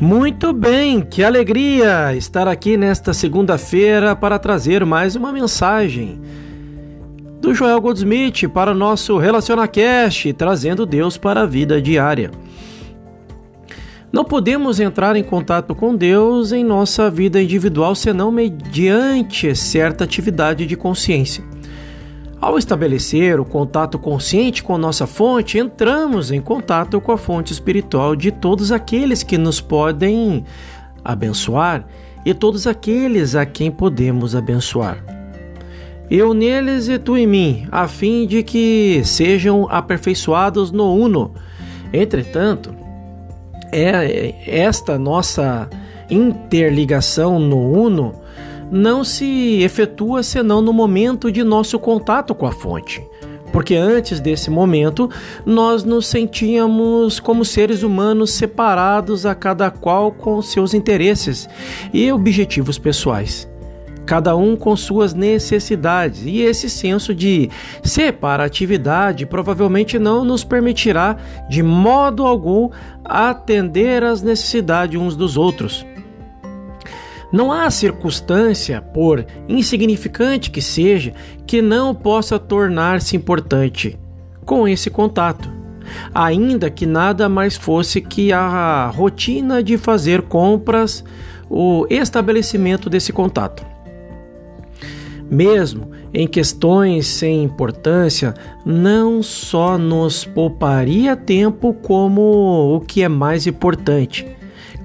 Muito bem, que alegria estar aqui nesta segunda-feira para trazer mais uma mensagem do Joel Goldsmith para o nosso RelacionaCast, trazendo Deus para a vida diária. Não podemos entrar em contato com Deus em nossa vida individual senão mediante certa atividade de consciência. Ao estabelecer o contato consciente com nossa fonte, entramos em contato com a fonte espiritual de todos aqueles que nos podem abençoar e todos aqueles a quem podemos abençoar. Eu neles e tu em mim, a fim de que sejam aperfeiçoados no uno. Entretanto, é esta nossa interligação no uno não se efetua senão no momento de nosso contato com a fonte. Porque antes desse momento, nós nos sentíamos como seres humanos separados a cada qual com seus interesses e objetivos pessoais cada um com suas necessidades, e esse senso de separatividade provavelmente não nos permitirá de modo algum atender às necessidades uns dos outros. Não há circunstância, por insignificante que seja, que não possa tornar-se importante com esse contato, ainda que nada mais fosse que a rotina de fazer compras, o estabelecimento desse contato. Mesmo em questões sem importância, não só nos pouparia tempo, como o que é mais importante,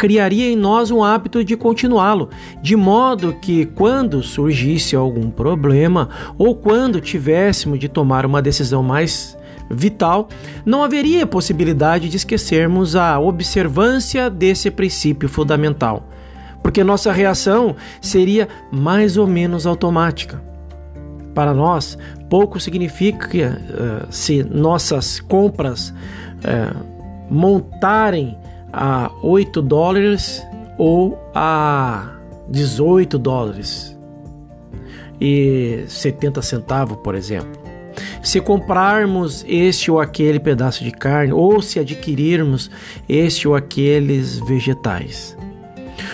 criaria em nós um hábito de continuá-lo, de modo que quando surgisse algum problema ou quando tivéssemos de tomar uma decisão mais vital, não haveria possibilidade de esquecermos a observância desse princípio fundamental, porque nossa reação seria mais ou menos automática. Para nós, pouco significa uh, se nossas compras uh, montarem a 8 dólares ou a 18 dólares e 70 centavos, por exemplo. Se comprarmos este ou aquele pedaço de carne ou se adquirirmos este ou aqueles vegetais.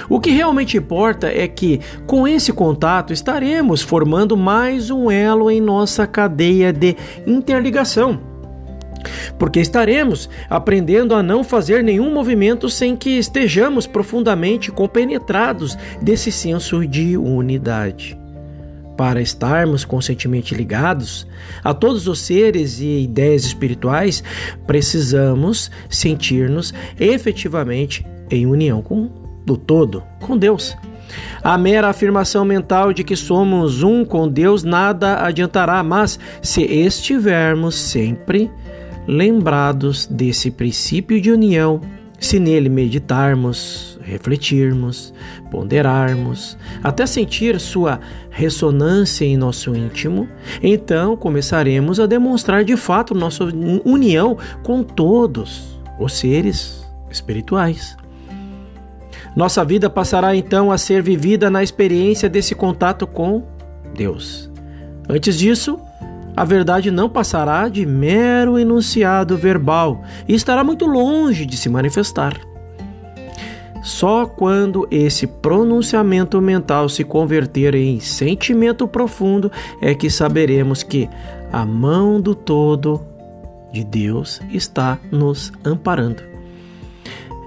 O que realmente importa é que, com esse contato, estaremos formando mais um elo em nossa cadeia de interligação porque estaremos aprendendo a não fazer nenhum movimento sem que estejamos profundamente compenetrados desse senso de unidade. Para estarmos conscientemente ligados a todos os seres e ideias espirituais, precisamos sentir-nos efetivamente em união com o todo, com Deus. A mera afirmação mental de que somos um com Deus nada adiantará, mas se estivermos sempre lembrados desse princípio de união, se nele meditarmos, refletirmos, ponderarmos, até sentir sua ressonância em nosso íntimo, então começaremos a demonstrar de fato nossa união com todos os seres espirituais. Nossa vida passará então a ser vivida na experiência desse contato com Deus. Antes disso, a verdade não passará de mero enunciado verbal e estará muito longe de se manifestar. Só quando esse pronunciamento mental se converter em sentimento profundo é que saberemos que a mão do todo de Deus está nos amparando.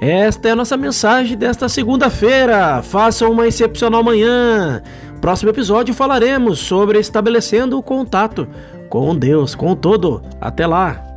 Esta é a nossa mensagem desta segunda-feira. Faça uma excepcional manhã. Próximo episódio falaremos sobre estabelecendo o contato com Deus, com todo. Até lá!